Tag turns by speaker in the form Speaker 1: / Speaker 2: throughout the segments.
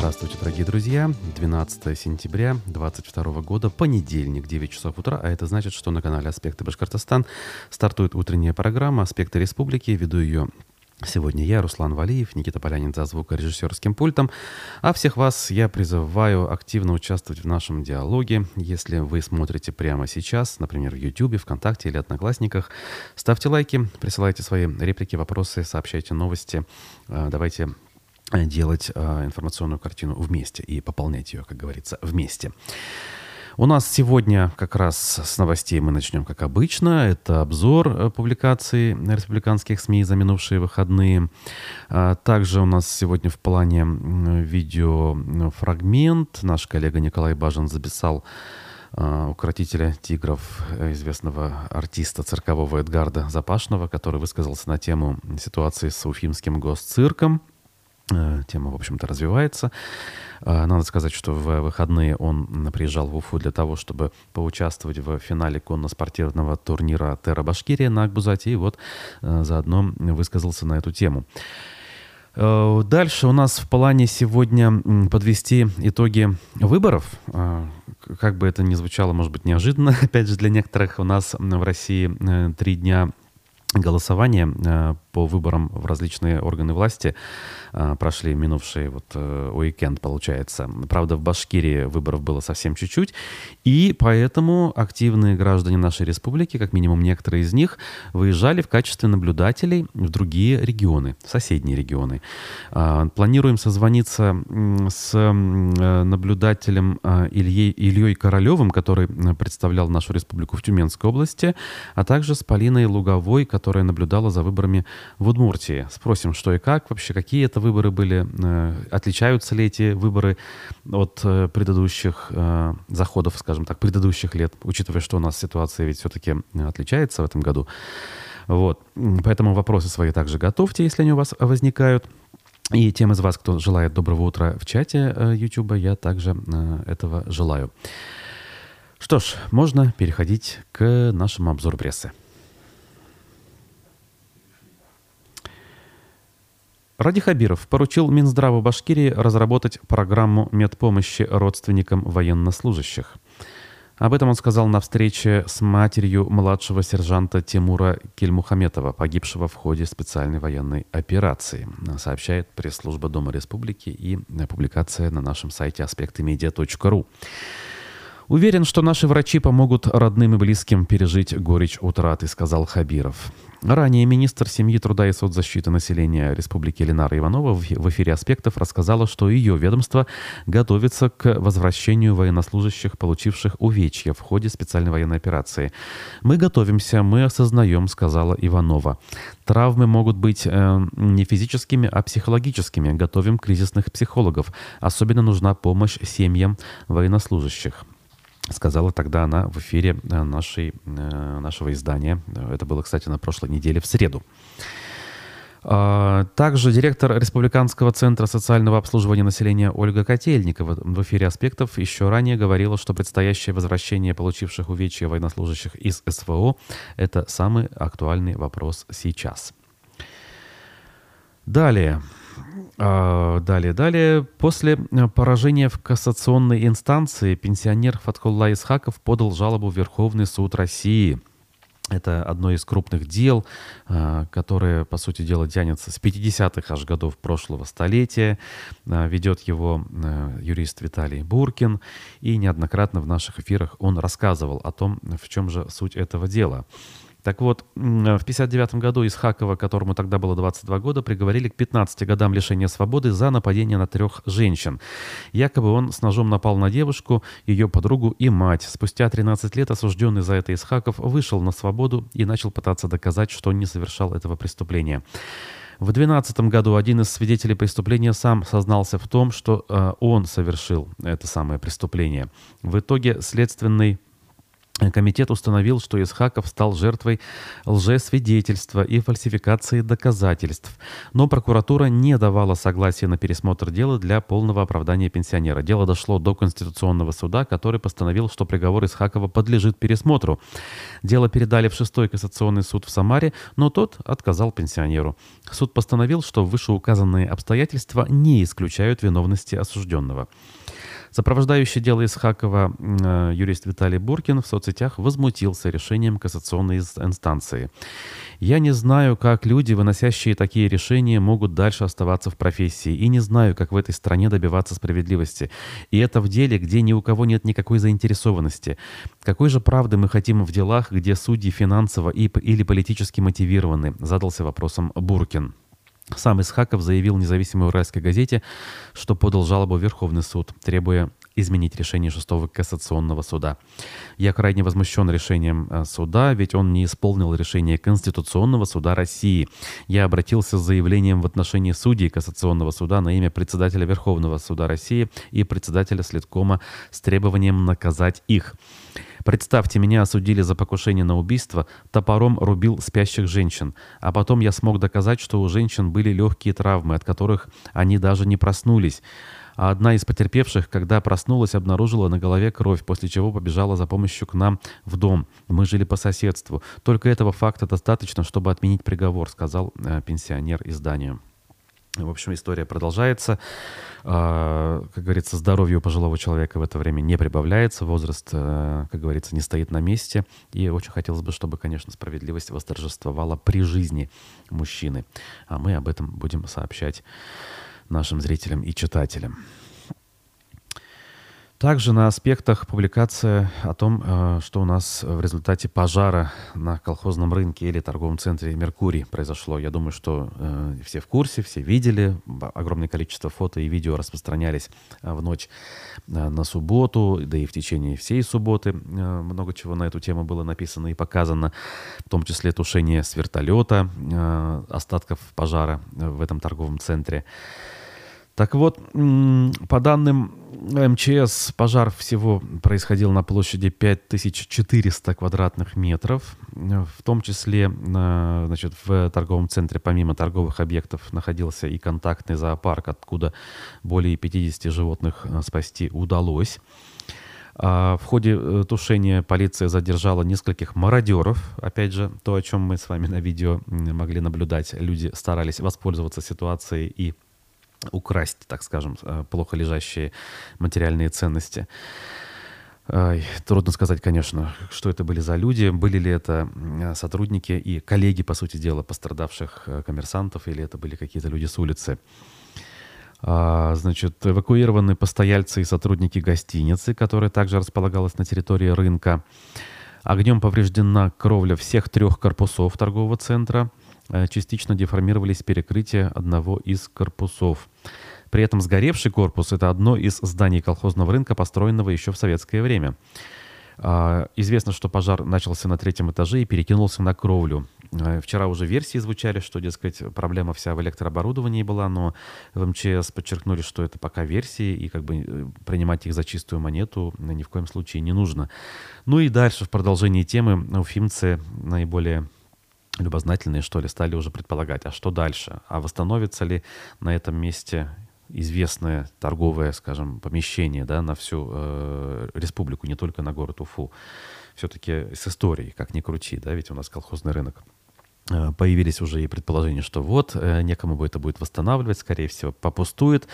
Speaker 1: Здравствуйте, дорогие друзья. 12 сентября 2022 года, понедельник, 9 часов утра, а это значит, что на канале «Аспекты Башкортостан» стартует утренняя программа «Аспекты республики». Веду ее Сегодня я, Руслан Валиев, Никита Полянин за звукорежиссерским пультом. А всех вас я призываю активно участвовать в нашем диалоге. Если вы смотрите прямо сейчас, например, в YouTube, ВКонтакте или Одноклассниках, ставьте лайки, присылайте свои реплики, вопросы, сообщайте новости. А, давайте делать а, информационную картину вместе и пополнять ее, как говорится, вместе. У нас сегодня как раз с новостей мы начнем, как обычно. Это обзор э, публикаций республиканских СМИ за минувшие выходные. А, также у нас сегодня в плане видеофрагмент. Наш коллега Николай Бажин записал укротителя тигров, э, известного артиста циркового Эдгарда Запашного, который высказался на тему ситуации с Уфимским госцирком. Э, тема, в общем-то, развивается. Э, надо сказать, что в выходные он приезжал в Уфу для того, чтобы поучаствовать в финале конно-спортивного турнира Терра Башкирия на Акбузате, и вот э, заодно высказался на эту тему. Дальше у нас в плане сегодня подвести итоги выборов. Как бы это ни звучало, может быть, неожиданно, опять же, для некоторых у нас в России три дня голосования по выборам в различные органы власти прошли минувший вот э, уикенд, получается. Правда, в Башкирии выборов было совсем чуть-чуть, и поэтому активные граждане нашей республики, как минимум некоторые из них, выезжали в качестве наблюдателей в другие регионы, соседние регионы. А, планируем созвониться с э, наблюдателем а, Ильей, Ильей Королевым, который представлял нашу республику в Тюменской области, а также с Полиной Луговой, которая наблюдала за выборами в Удмуртии. Спросим, что и как вообще, какие это выборы были, э, отличаются ли эти выборы от э, предыдущих э, заходов, скажем так, предыдущих лет, учитывая, что у нас ситуация ведь все-таки отличается в этом году. Вот. Поэтому вопросы свои также готовьте, если они у вас возникают. И тем из вас, кто желает доброго утра в чате YouTube, я также этого желаю. Что ж, можно переходить к нашему обзору прессы. Ради Хабиров поручил Минздраву Башкирии разработать программу медпомощи родственникам военнослужащих. Об этом он сказал на встрече с матерью младшего сержанта Тимура Кельмухаметова, погибшего в ходе специальной военной операции, сообщает пресс-служба Дома Республики и публикация на нашем сайте аспектымедиа.ру. Уверен, что наши врачи помогут родным и близким пережить горечь утраты, сказал Хабиров. Ранее министр семьи, труда и соцзащиты населения Республики Ленара Иванова в эфире «Аспектов» рассказала, что ее ведомство готовится к возвращению военнослужащих, получивших увечья в ходе специальной военной операции. «Мы готовимся, мы осознаем», — сказала Иванова. «Травмы могут быть э, не физическими, а психологическими. Готовим кризисных психологов. Особенно нужна помощь семьям военнослужащих» сказала тогда она в эфире э, нашей, э, нашего издания. Это было, кстати, на прошлой неделе в среду. А, также директор Республиканского центра социального обслуживания населения Ольга Котельникова в эфире «Аспектов» еще ранее говорила, что предстоящее возвращение получивших увечья военнослужащих из СВО – это самый актуальный вопрос сейчас. Далее. А, далее, далее. После э, поражения в кассационной инстанции пенсионер Фатхулла Исхаков подал жалобу в Верховный суд России. Это одно из крупных дел, а, которое, по сути дела, тянется с 50-х аж годов прошлого столетия. А, ведет его э, юрист Виталий Буркин. И неоднократно в наших эфирах он рассказывал о том, в чем же суть этого дела. Так вот, в 1959 году Исхакова, которому тогда было 22 года, приговорили к 15 годам лишения свободы за нападение на трех женщин. Якобы он с ножом напал на девушку, ее подругу и мать. Спустя 13 лет осужденный за это Исхаков вышел на свободу и начал пытаться доказать, что он не совершал этого преступления. В 2012 году один из свидетелей преступления сам сознался в том, что э, он совершил это самое преступление. В итоге следственный Комитет установил, что Исхаков стал жертвой лжесвидетельства и фальсификации доказательств. Но прокуратура не давала согласия на пересмотр дела для полного оправдания пенсионера. Дело дошло до Конституционного суда, который постановил, что приговор Исхакова подлежит пересмотру. Дело передали в шестой кассационный суд в Самаре, но тот отказал пенсионеру. Суд постановил, что вышеуказанные обстоятельства не исключают виновности осужденного. Сопровождающий дело Исхакова э, юрист Виталий Буркин в соцсетях возмутился решением кассационной инстанции. «Я не знаю, как люди, выносящие такие решения, могут дальше оставаться в профессии, и не знаю, как в этой стране добиваться справедливости. И это в деле, где ни у кого нет никакой заинтересованности. Какой же правды мы хотим в делах, где судьи финансово и, или политически мотивированы?» задался вопросом Буркин. Сам Исхаков заявил независимой уральской газете, что подал жалобу в Верховный суд, требуя изменить решение шестого кассационного суда. Я крайне возмущен решением э, суда, ведь он не исполнил решение Конституционного суда России. Я обратился с заявлением в отношении судей Кассационного суда на имя председателя Верховного суда России и председателя Следкома с требованием наказать их. Представьте, меня осудили за покушение на убийство, топором рубил спящих женщин. А потом я смог доказать, что у женщин были легкие травмы, от которых они даже не проснулись. А одна из потерпевших, когда проснулась, обнаружила на голове кровь, после чего побежала за помощью к нам в дом. Мы жили по соседству. Только этого факта достаточно, чтобы отменить приговор, сказал э, пенсионер изданию. В общем, история продолжается. А, как говорится, здоровье у пожилого человека в это время не прибавляется, возраст, э, как говорится, не стоит на месте. И очень хотелось бы, чтобы, конечно, справедливость восторжествовала при жизни мужчины. А мы об этом будем сообщать нашим зрителям и читателям. Также на аспектах публикация о том, э, что у нас в результате пожара на колхозном рынке или торговом центре «Меркурий» произошло. Я думаю, что э, все в курсе, все видели. Огромное количество фото и видео распространялись э, в ночь на субботу, да и в течение всей субботы. Много чего на эту тему было написано и показано, в том числе тушение с вертолета, остатков пожара в этом торговом центре. Так вот, по данным МЧС, пожар всего происходил на площади 5400 квадратных метров. В том числе значит, в торговом центре, помимо торговых объектов, находился и контактный зоопарк, откуда более 50 животных э, спасти удалось. А в ходе э, тушения полиция задержала нескольких мародеров. Опять же, то, о чем мы с вами на видео могли наблюдать. Люди старались воспользоваться ситуацией и украсть, так скажем, э, плохо лежащие материальные ценности. Трудно сказать, конечно, что это были за люди, были ли это сотрудники и коллеги, по сути дела, пострадавших э, коммерсантов, или это были какие-то люди с улицы. А, значит, эвакуированы постояльцы и сотрудники гостиницы, которая также располагалась на территории рынка. Огнем повреждена кровля всех трех корпусов торгового центра. Э, частично деформировались перекрытия одного из корпусов. При этом сгоревший корпус – это одно из зданий колхозного рынка, построенного еще в советское время. А, известно, что пожар начался на третьем этаже и перекинулся на кровлю. Э, вчера уже версии звучали, что, дескать, проблема вся в электрооборудовании была, но в МЧС подчеркнули, что это пока версии, и как бы э, принимать их за чистую монету ни в коем случае не нужно. Ну и дальше, в продолжении темы, уфимцы наиболее любознательные, что ли, стали уже предполагать, а что дальше? А восстановится ли на этом месте известное торговое, скажем, помещение да, на всю э, республику, не только на город Уфу? Все-таки с историей, как ни крути, да, ведь у нас колхозный рынок. Э, появились уже и предположения, что вот, э, некому бы это будет восстанавливать, скорее всего, попустует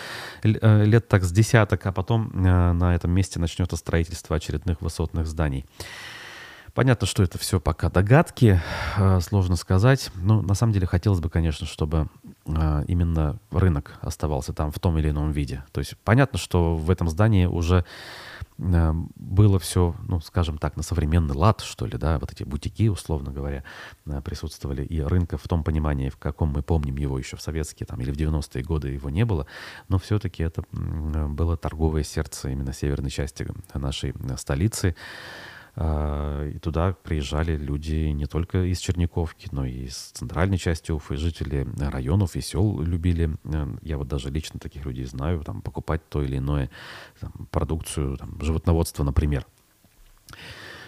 Speaker 1: э, лет так с десяток, а потом на этом месте начнется строительство очередных высотных зданий. Понятно, что это все пока догадки, э, сложно сказать. Но на самом деле хотелось бы, конечно, чтобы э, именно рынок оставался там в том или ином виде. То есть понятно, что в этом здании уже э, было все, ну, скажем так, на современный лад, что ли, да, вот эти бутики, условно говоря, присутствовали, и рынка в том понимании, в каком мы помним его еще в советские там, или в 90-е годы его не было, но все-таки это было торговое сердце именно северной части нашей столицы. А, и туда приезжали люди не только из Черниковки, но и из центральной части Уфы, жители районов и сел любили. Э, я вот даже лично таких людей знаю, там, покупать то или иное там, продукцию, там, животноводство, например.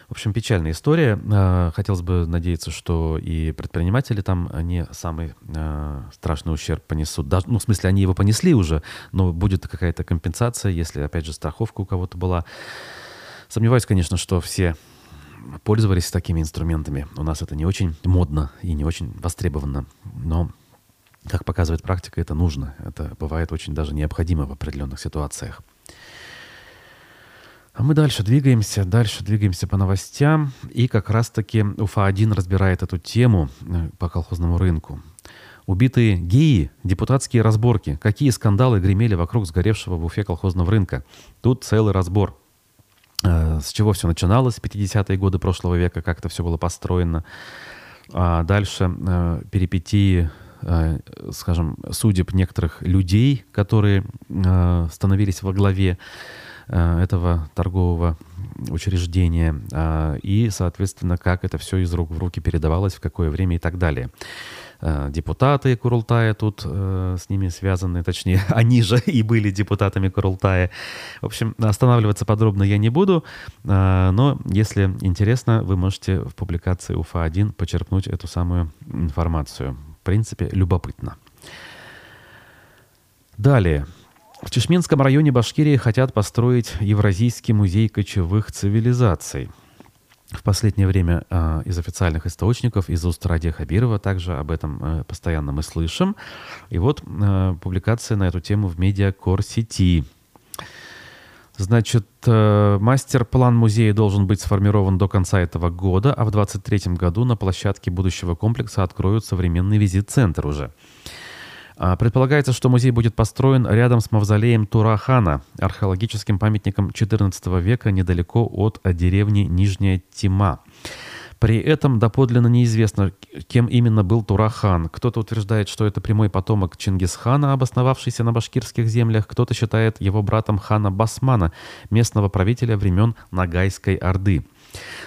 Speaker 1: В общем, печальная история. Э, хотелось бы надеяться, что и предприниматели там не самый э, страшный ущерб понесут. Даже, ну, в смысле, они его понесли уже, но будет какая-то компенсация, если, опять же, страховка у кого-то была. Сомневаюсь, конечно, что все пользовались такими инструментами. У нас это не очень модно и не очень востребовано. Но, как показывает практика, это нужно. Это бывает очень даже необходимо в определенных ситуациях. А мы дальше двигаемся, дальше двигаемся по новостям. И как раз-таки УФА-1 разбирает эту тему э, по колхозному рынку. Убитые геи, депутатские разборки. Какие скандалы гремели вокруг сгоревшего в Уфе колхозного рынка. Тут целый разбор. Э, с чего все начиналось, 50-е годы прошлого века, как это все было построено. А дальше э, перипетии скажем, судеб некоторых людей, которые становились во главе Э, этого торгового учреждения и, соответственно, как это все из рук в руки передавалось, в какое время и так далее. Э, депутаты Курултая тут э, с ними связаны, точнее, они же и были депутатами Курултая. В общем, останавливаться подробно я не буду, но если интересно, вы можете в публикации УФА-1 почерпнуть эту самую информацию. В принципе, любопытно. Далее. В Чешминском районе Башкирии хотят построить Евразийский музей кочевых цивилизаций. В последнее время э, из официальных источников, из уст Радия Хабирова, также об этом э, постоянно мы слышим. И вот э, публикация на эту тему в медиакор сети. Значит, э, мастер-план музея должен быть сформирован до конца этого года, а в 2023 году на площадке будущего комплекса откроют современный визит-центр уже. А, предполагается, что музей будет построен рядом с мавзолеем Турахана, археологическим памятником XIV века недалеко от деревни Нижняя Тима. При этом доподлинно неизвестно, кем именно был Турахан. Кто-то утверждает, что это прямой потомок Чингисхана, обосновавшийся на башкирских землях, кто-то считает его братом хана Басмана, местного правителя времен Нагайской Орды.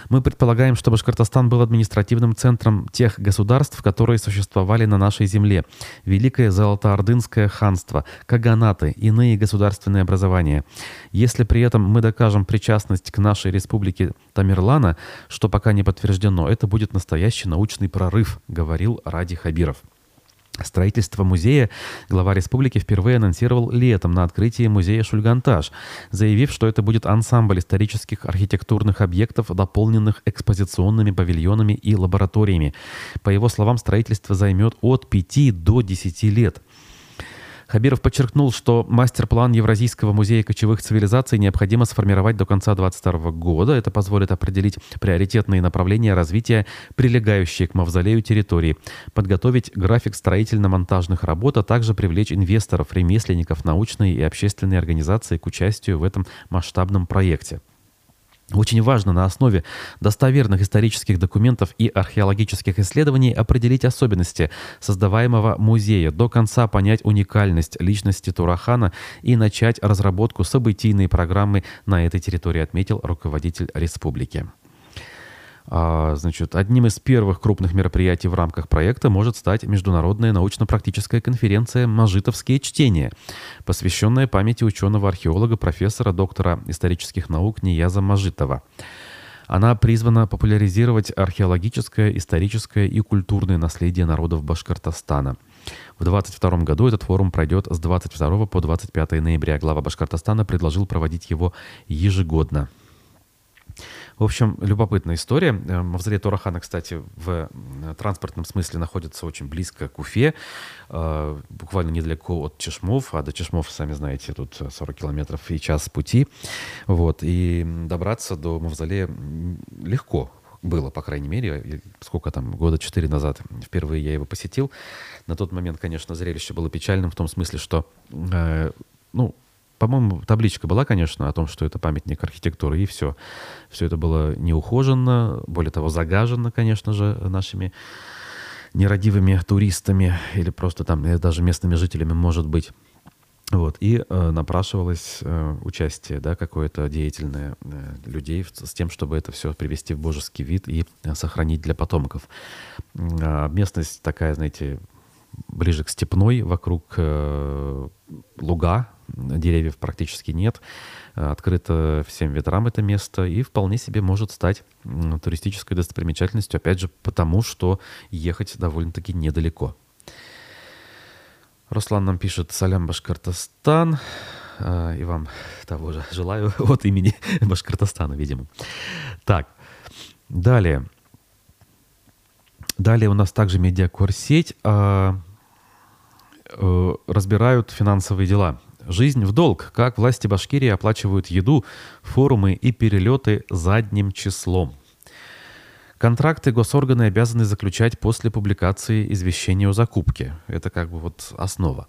Speaker 1: Мы предполагаем, что Башкортостан был административным центром тех государств, которые существовали на нашей земле. Великое Золотоордынское ханство, каганаты, иные государственные образования. Если при этом мы докажем причастность к нашей республике Тамерлана, что пока не подтверждено, это будет настоящий научный прорыв, говорил Ради Хабиров. Строительство музея глава республики впервые анонсировал летом на открытии музея «Шульгантаж», заявив, что это будет ансамбль исторических архитектурных объектов, дополненных экспозиционными павильонами и лабораториями. По его словам, строительство займет от 5 до 10 лет. Хабиров подчеркнул, что мастер-план Евразийского музея кочевых цивилизаций необходимо сформировать до конца 2022 года. Это позволит определить приоритетные направления развития, прилегающие к мавзолею территории, подготовить график строительно-монтажных работ, а также привлечь инвесторов, ремесленников, научные и общественные организации к участию в этом масштабном проекте. Очень важно на основе достоверных исторических документов и археологических исследований определить особенности создаваемого музея, до конца понять уникальность личности Турахана и начать разработку событийной программы на этой территории, отметил руководитель республики. А, значит, одним из первых крупных мероприятий в рамках проекта может стать международная научно-практическая конференция «Мажитовские чтения», посвященная памяти ученого-археолога, профессора, доктора исторических наук Нияза Мажитова. Она призвана популяризировать археологическое, историческое и культурное наследие народов Башкортостана. В 2022 году этот форум пройдет с 22 по 25 ноября. Глава Башкортостана предложил проводить его ежегодно. В общем, любопытная история. Э, мавзолей Торахана, кстати, в транспортном смысле находится очень близко к Уфе, э, буквально недалеко от Чешмов, а до Чешмов, сами знаете, тут 40 километров и час пути. Вот, и добраться до мавзолея легко, было, по крайней мере, сколько там, года четыре назад впервые я его посетил. На тот момент, конечно, зрелище было печальным в том смысле, что, э, ну, по-моему, табличка была, конечно, о том, что это памятник архитектуры, и все. Все это было неухоженно, более того, загажено, конечно же, нашими нерадивыми туристами или просто там или даже местными жителями, может быть. Вот, и э, напрашивалось э, участие, да, какое-то деятельное э, людей с тем, чтобы это все привести в божеский вид и э, сохранить для потомков. Э, местность такая, знаете, ближе к Степной, вокруг э, луга, деревьев практически нет. Открыто всем ветрам это место и вполне себе может стать туристической достопримечательностью, опять же, потому что ехать довольно-таки недалеко. Руслан нам пишет «Салям, Башкортостан». И вам того же желаю от имени Башкортостана, видимо. Так, далее. Далее у нас также медиакорсеть а, э, разбирают финансовые дела. Жизнь в долг. Как власти Башкирии оплачивают еду, форумы и перелеты задним числом. Контракты госорганы обязаны заключать после публикации извещения о закупке. Это как бы вот основа.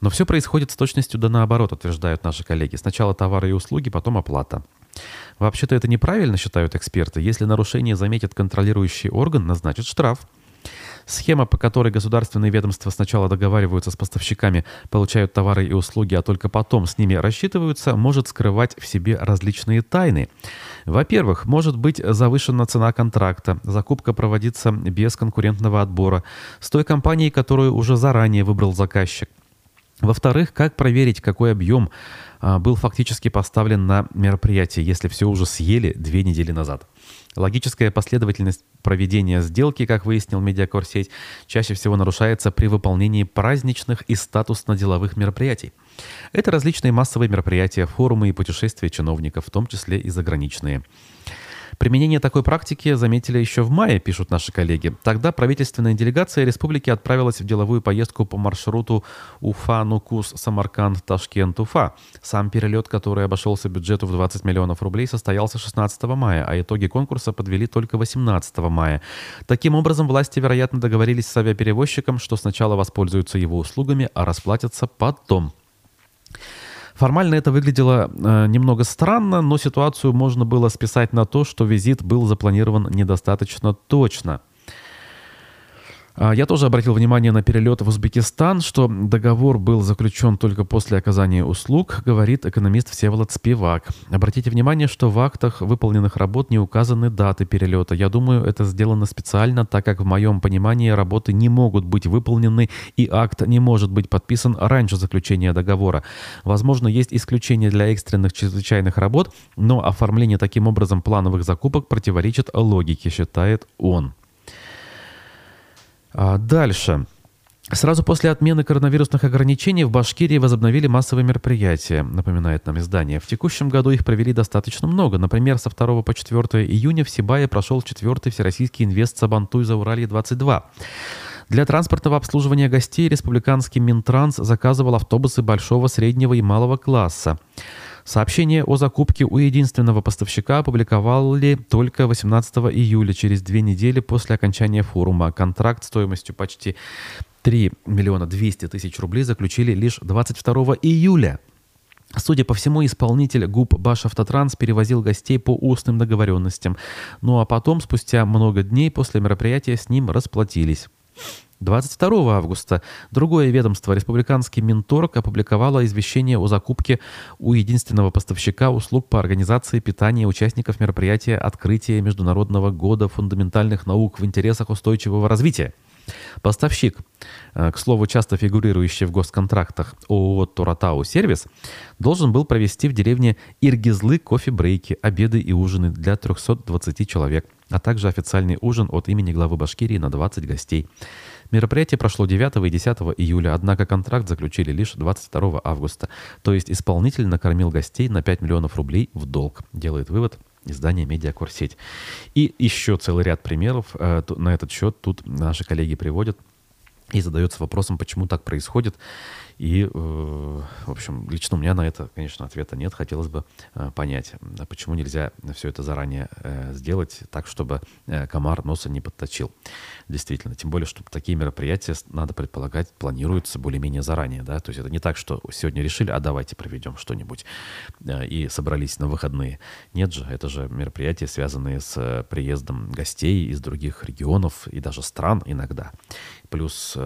Speaker 1: Но все происходит с точностью да наоборот, утверждают наши коллеги. Сначала товары и услуги, потом оплата. Вообще-то это неправильно, считают эксперты. Если нарушение заметит контролирующий орган, назначит штраф. Схема, по которой государственные ведомства сначала договариваются с поставщиками, получают товары и услуги, а только потом с ними рассчитываются, может скрывать в себе различные тайны. Во-первых, может быть завышена цена контракта, закупка проводится без конкурентного отбора, с той компанией, которую уже заранее выбрал заказчик. Во-вторых, как проверить, какой объем был фактически поставлен на мероприятие, если все уже съели две недели назад. Логическая последовательность проведения сделки, как выяснил медиакорсеть, чаще всего нарушается при выполнении праздничных и статусно-деловых мероприятий. Это различные массовые мероприятия, форумы и путешествия чиновников, в том числе и заграничные. Применение такой практики заметили еще в мае, пишут наши коллеги. Тогда правительственная делегация республики отправилась в деловую поездку по маршруту Уфа-Нукус, Самарканд, Ташкент, Уфа. Сам перелет, который обошелся бюджету в 20 миллионов рублей, состоялся 16 мая, а итоги конкурса подвели только 18 мая. Таким образом, власти, вероятно, договорились с авиаперевозчиком, что сначала воспользуются его услугами, а расплатятся потом. Формально это выглядело э, немного странно, но ситуацию можно было списать на то, что визит был запланирован недостаточно точно. А, я тоже обратил внимание на перелет в Узбекистан, что договор был заключен только после оказания услуг, говорит экономист Всеволод Спивак. Обратите внимание, что в актах выполненных работ не указаны даты перелета. Я думаю, это сделано специально, так как в моем понимании работы не могут быть выполнены и акт не может быть подписан раньше заключения договора. Возможно, есть исключения для экстренных чрезвычайных работ, но оформление таким образом плановых закупок противоречит логике, считает он. А дальше. Сразу после отмены коронавирусных ограничений в Башкирии возобновили массовые мероприятия, напоминает нам издание. В текущем году их провели достаточно много. Например, со 2 по 4 июня в Сибае прошел 4 Всероссийский инвест Сабантуй за Уралье-22. Для транспортного обслуживания гостей республиканский Минтранс заказывал автобусы большого, среднего и малого класса. Сообщение о закупке у единственного поставщика опубликовали только 18 июля, через две недели после окончания форума. Контракт стоимостью почти 3 миллиона 200 тысяч рублей заключили лишь 22 июля. Судя по всему, исполнитель ГУП «Башавтотранс» перевозил гостей по устным договоренностям. Ну а потом, спустя много дней после мероприятия, с ним расплатились. 22 августа другое ведомство, республиканский Минторг, опубликовало извещение о закупке у единственного поставщика услуг по организации питания участников мероприятия открытия Международного года фундаментальных наук в интересах устойчивого развития. Поставщик, э, к слову, часто фигурирующий в госконтрактах ООО «Туратау Сервис», должен был провести в деревне Иргизлы кофе-брейки, обеды и ужины для 320 человек, а также официальный ужин от имени главы Башкирии на 20 гостей. Мероприятие прошло 9 и 10 июля, однако контракт заключили лишь 22 августа. То есть исполнитель накормил гостей на 5 миллионов рублей в долг, делает вывод издание «Медиакорсеть». И еще целый ряд примеров э, на этот счет тут наши коллеги приводят и задается вопросом, почему так происходит. И, э, в общем, лично у меня на это, конечно, ответа нет. Хотелось бы э, понять, а почему нельзя все это заранее э, сделать так, чтобы комар носа не подточил. Действительно. Тем более, что такие мероприятия, надо предполагать, планируются более-менее заранее. Да? То есть это не так, что сегодня решили, а давайте проведем что-нибудь и собрались на выходные. Нет же, это же мероприятия, связанные с приездом гостей из других регионов и даже стран иногда. Плюс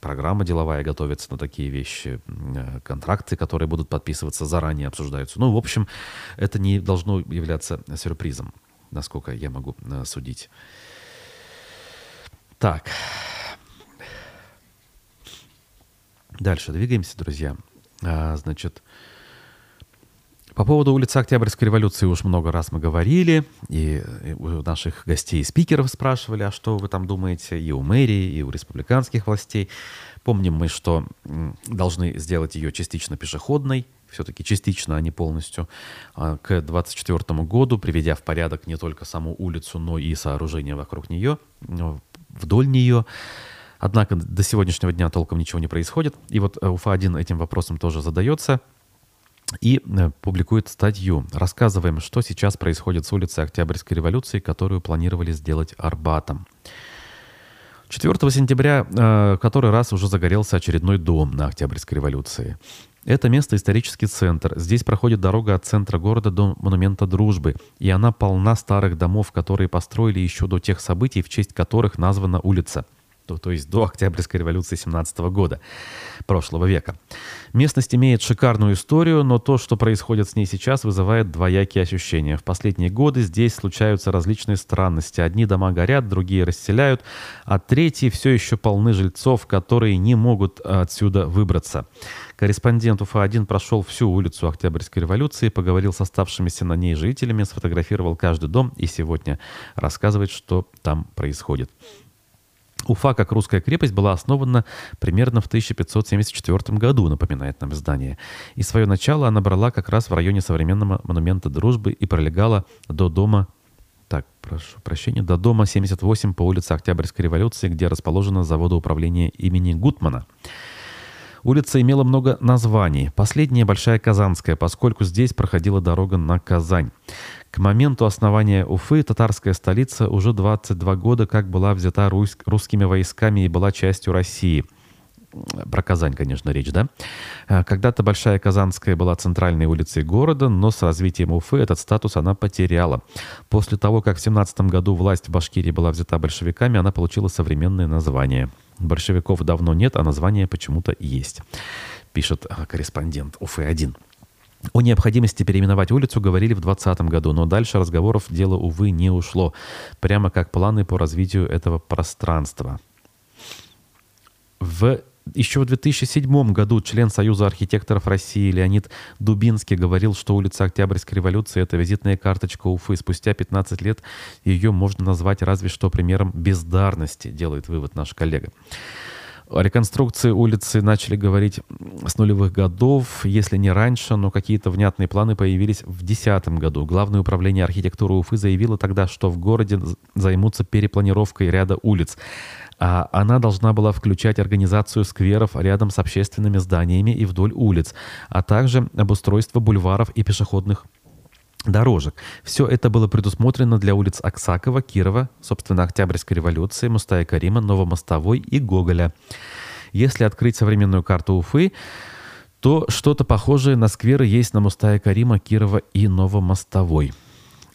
Speaker 1: программа деловая готовится на такие вещи, э, контракты, которые будут подписываться заранее, обсуждаются. Ну, в общем, это не должно являться сюрпризом, насколько я могу э, судить. Так. Дальше двигаемся, друзья. А, значит, по поводу улицы Октябрьской революции уж много раз мы говорили, и у наших гостей и спикеров спрашивали, а что вы там думаете, и у мэрии, и у республиканских властей. Помним мы, что должны сделать ее частично пешеходной, все-таки частично, а не полностью, а, к 2024 году, приведя в порядок не только саму улицу, но и сооружение вокруг нее, вдоль нее. Однако до сегодняшнего дня толком ничего не происходит. И вот э, УФА-1 этим вопросом тоже задается и э, публикует статью. Рассказываем, что сейчас происходит с улицей Октябрьской революции, которую планировали сделать Арбатом. 4 сентября э, который раз уже загорелся очередной дом на Октябрьской революции. Это место исторический центр. Здесь проходит дорога от центра города до монумента дружбы, и она полна старых домов, которые построили еще до тех событий, в честь которых названа улица – то, то есть до Октябрьской революции 17 года прошлого века. Местность имеет шикарную историю, но то, что происходит с ней сейчас, вызывает двоякие ощущения. В последние годы здесь случаются различные странности. Одни дома горят, другие расселяют, а третьи все еще полны жильцов, которые не могут отсюда выбраться. Корреспондент УФА-1 прошел всю улицу Октябрьской революции, поговорил с оставшимися на ней жителями, сфотографировал каждый дом и сегодня рассказывает, что там происходит. Уфа, как русская крепость, была основана примерно в 1574 году, напоминает нам издание. И свое начало она брала как раз в районе современного монумента Дружбы и пролегала до дома так, прошу прощения, до дома 78 по улице Октябрьской революции, где расположено заводоуправление имени Гутмана. Улица имела много названий. Последняя Большая Казанская, поскольку здесь проходила дорога на Казань. К моменту основания Уфы татарская столица уже 22 года как была взята русскими войсками и была частью России – про Казань, конечно, речь, да? Э, когда-то Большая Казанская была центральной улицей города, но с развитием Уфы этот статус она потеряла. После того, как в 17 году власть в Башкирии была взята большевиками, она получила современное название. Большевиков давно нет, а название почему-то есть, пишет э, корреспондент Уфы-1. О необходимости переименовать улицу говорили в 2020 году, но дальше разговоров дело, увы, не ушло, прямо как планы по развитию этого пространства. В еще в 2007 году член Союза архитекторов России Леонид Дубинский говорил, что улица Октябрьской революции – это визитная карточка Уфы. Спустя 15 лет ее можно назвать разве что примером бездарности, делает вывод наш коллега. О реконструкции улицы начали говорить с нулевых годов, если не раньше, но какие-то внятные планы появились в 2010 году. Главное управление архитектуры Уфы заявило тогда, что в городе займутся перепланировкой ряда улиц а она должна была включать организацию скверов рядом с общественными зданиями и вдоль улиц, а также обустройство бульваров и пешеходных дорожек. Все это было предусмотрено для улиц Аксакова, Кирова, собственно, Октябрьской революции, Мустая Карима, Новомостовой и Гоголя. Если открыть современную карту Уфы, то что-то похожее на скверы есть на Мустая Карима, Кирова и Новомостовой.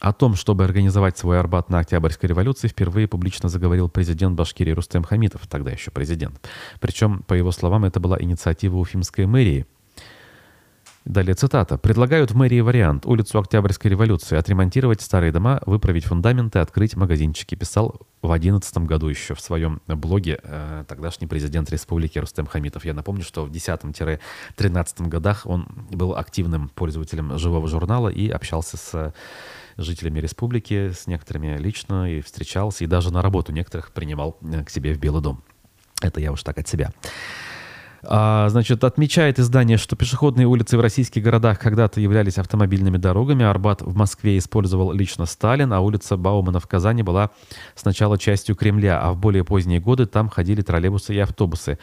Speaker 1: О том, чтобы организовать свой Арбат на Октябрьской революции, впервые публично заговорил президент Башкирии Рустем Хамитов, тогда еще президент. Причем, по его словам, это была инициатива Уфимской мэрии. Далее цитата. «Предлагают в мэрии вариант улицу Октябрьской революции, отремонтировать старые дома, выправить фундаменты, открыть магазинчики», писал в 2011 году еще в своем блоге э, тогдашний президент республики Рустем Хамитов. Я напомню, что в 10-13 годах он был активным пользователем живого журнала и общался с жителями республики, с некоторыми лично и встречался, и даже на работу некоторых принимал э, к себе в Белый дом. Это я уж так от себя. А, значит, отмечает издание, что пешеходные улицы в российских городах когда-то являлись автомобильными дорогами. Арбат в Москве использовал лично Сталин, а улица Баумана в Казани была сначала частью Кремля, а в более поздние годы там ходили троллейбусы и автобусы.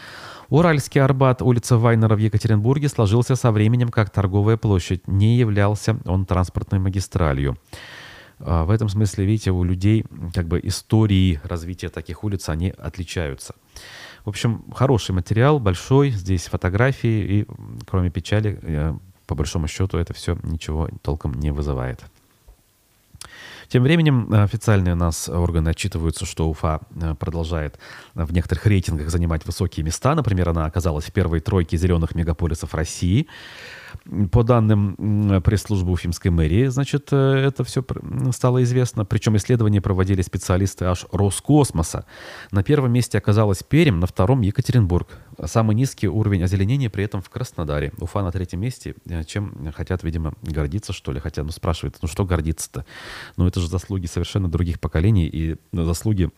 Speaker 1: Уральский Арбат, улица Вайнера в Екатеринбурге, сложился со временем как торговая площадь. Не являлся он транспортной магистралью. А, в этом смысле, видите, у людей как бы истории развития таких улиц, они отличаются. В общем, хороший материал, большой, здесь фотографии, и кроме печали, э, по большому счету, это все ничего толком не вызывает. Тем временем э, официальные нас органы отчитываются, что Уфа э, продолжает в некоторых рейтингах занимать высокие места. Например, она оказалась в первой тройке зеленых мегаполисов России. По данным пресс-службы Уфимской мэрии, значит, э, это все стало известно. Причем исследования проводили специалисты аж Роскосмоса. На первом месте оказалась Пермь, на втором Екатеринбург. Самый низкий уровень озеленения при этом в Краснодаре. Уфа на третьем месте, э, чем хотят, видимо, гордиться, что ли. Хотя, ну, спрашивают, ну что гордиться-то? Ну, это же заслуги совершенно других поколений и заслуги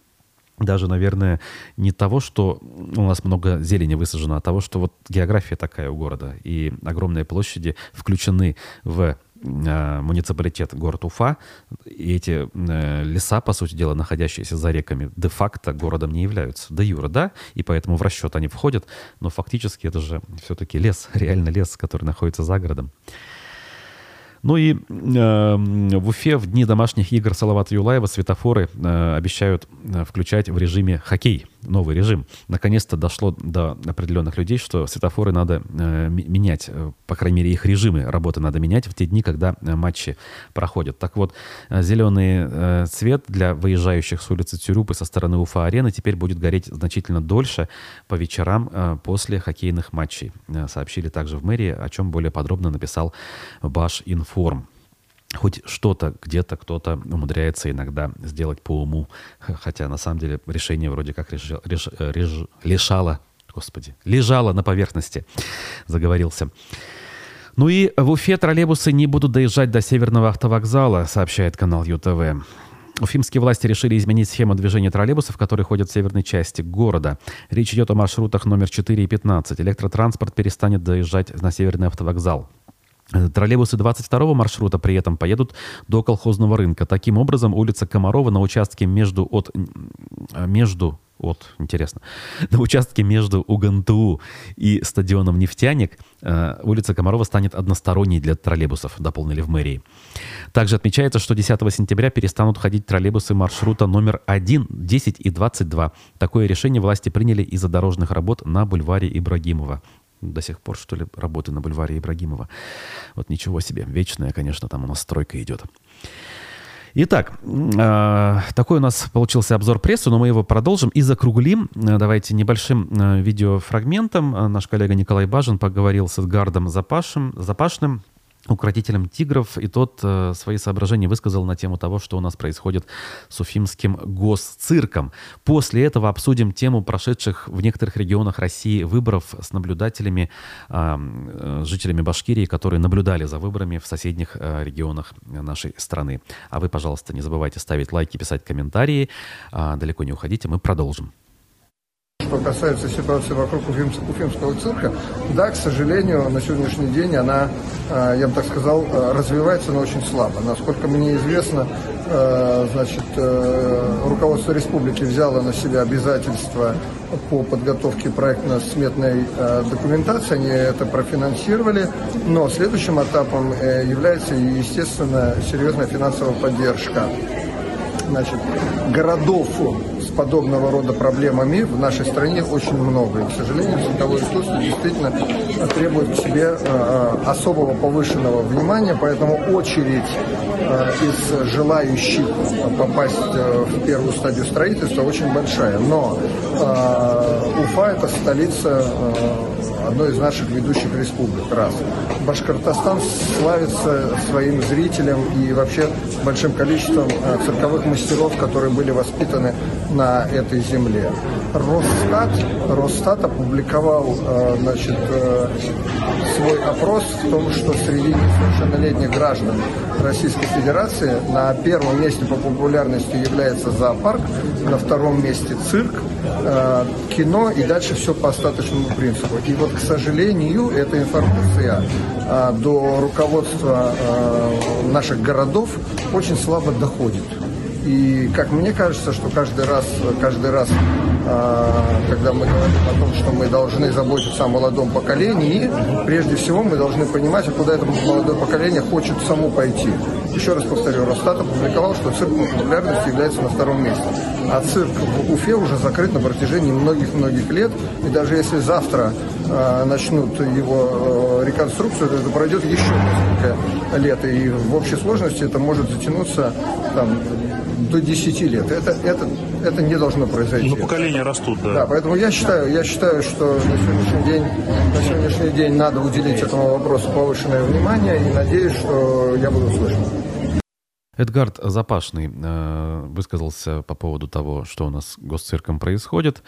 Speaker 1: даже, наверное, не того, что у нас много зелени высажено, а того, что вот география такая у города, и огромные площади включены в э, муниципалитет город Уфа, и эти э, леса, по сути дела, находящиеся за реками, де-факто городом не являются. Де юра, да, и поэтому в расчет они входят, но фактически это же все-таки лес, реально лес, который находится за городом. Ну и э, в Уфе в дни домашних игр Салавата Юлаева светофоры э, обещают э, включать в режиме хоккей новый режим. Наконец-то дошло до определенных людей, что светофоры надо э, менять, э, по крайней мере, их режимы работы надо менять в те дни, когда э, матчи проходят. Так вот, э, зеленый э, цвет для выезжающих с улицы Тюрюпы со стороны Уфа-арены теперь будет гореть значительно дольше по вечерам э, после хоккейных матчей. Э, сообщили также в мэрии, о чем более подробно написал Баш Информ хоть что-то где-то кто-то умудряется иногда сделать по уму, хотя на самом деле решение вроде как реш, реш, реш, лишало, господи, лежало на поверхности, заговорился. Ну и в Уфе троллейбусы не будут доезжать до Северного автовокзала, сообщает канал ЮТВ. Уфимские власти решили изменить схему движения троллейбусов, которые ходят в северной части города. Речь идет о маршрутах номер 4 и 15. Электротранспорт перестанет доезжать на Северный автовокзал. Троллейбусы 22 маршрута при этом поедут до колхозного рынка. Таким образом, улица Комарова на участке между от между от, интересно, на участке между УГНТУ и стадионом «Нефтяник» э, улица Комарова станет односторонней для троллейбусов, дополнили в мэрии. Также отмечается, что 10 сентября перестанут ходить троллейбусы маршрута номер 1, 10 и 22. Такое решение власти приняли из-за дорожных работ на бульваре Ибрагимова до сих пор, что ли, работы на бульваре Ибрагимова. Вот ничего себе. Вечная, конечно, там у нас стройка идет. Итак, э, такой у нас получился обзор прессы, но мы его продолжим и закруглим. Э, давайте небольшим э, видеофрагментом. Наш коллега Николай Бажин поговорил с Эдгардом Запашем, Запашным, укротителем тигров, и тот э, свои соображения высказал на тему того, что у нас происходит с Уфимским госцирком. После этого обсудим тему прошедших в некоторых регионах России выборов с наблюдателями, э, жителями Башкирии, которые наблюдали за выборами в соседних э, регионах нашей страны. А вы, пожалуйста, не забывайте ставить лайки, писать комментарии. Э, далеко не уходите, мы продолжим.
Speaker 2: Что касается ситуации вокруг Уфимского, Уфимского цирка, да, к сожалению, на сегодняшний день она, э, я бы так сказал, э, развивается, но очень слабо. Насколько мне известно, э, значит, руководство республики взяло на себя обязательства по подготовке проектно-сметной документации, они это профинансировали, но следующим этапом является, естественно, серьезная финансовая поддержка значит, городов с подобного рода проблемами в нашей стране очень много. И, к сожалению, световое искусство действительно требует к себе э, особого повышенного внимания, поэтому очередь э, из желающих попасть э, в первую стадию строительства очень большая. Но Уфа – это столица одной из наших ведущих республик, раз. Башкортостан славится своим зрителям и вообще большим количеством цирковых мастеров, которые были воспитаны на этой земле. Росстат, Росстат опубликовал э, значит, э, свой опрос в том, что среди несовершеннолетних граждан Российской Федерации на первом месте по популярности является зоопарк, на втором месте цирк, э, кино и дальше все по остаточному принципу. И вот, к сожалению, эта информация до руководства наших городов очень слабо доходит. И как мне кажется, что каждый раз, каждый раз, когда мы говорим о том, что мы должны заботиться о молодом поколении, прежде всего мы должны понимать, а куда это молодое поколение хочет само пойти. Еще раз повторю, Росстат опубликовал, что цирк по популярности является на втором месте. А цирк в Уфе уже закрыт на протяжении многих-многих лет. И даже если завтра э, начнут его э, реконструкцию, то это пройдет еще несколько лет. И в общей сложности это может затянуться там, до 10 лет. Это, это, это не должно произойти.
Speaker 3: Но поколения растут, да.
Speaker 2: Да, поэтому я считаю, я считаю, что на сегодняшний день, на сегодняшний день надо уделить этому вопросу повышенное внимание и надеюсь, что я буду слышен.
Speaker 1: Эдгард Запашный э, высказался по поводу того, что у нас с госцирком происходит.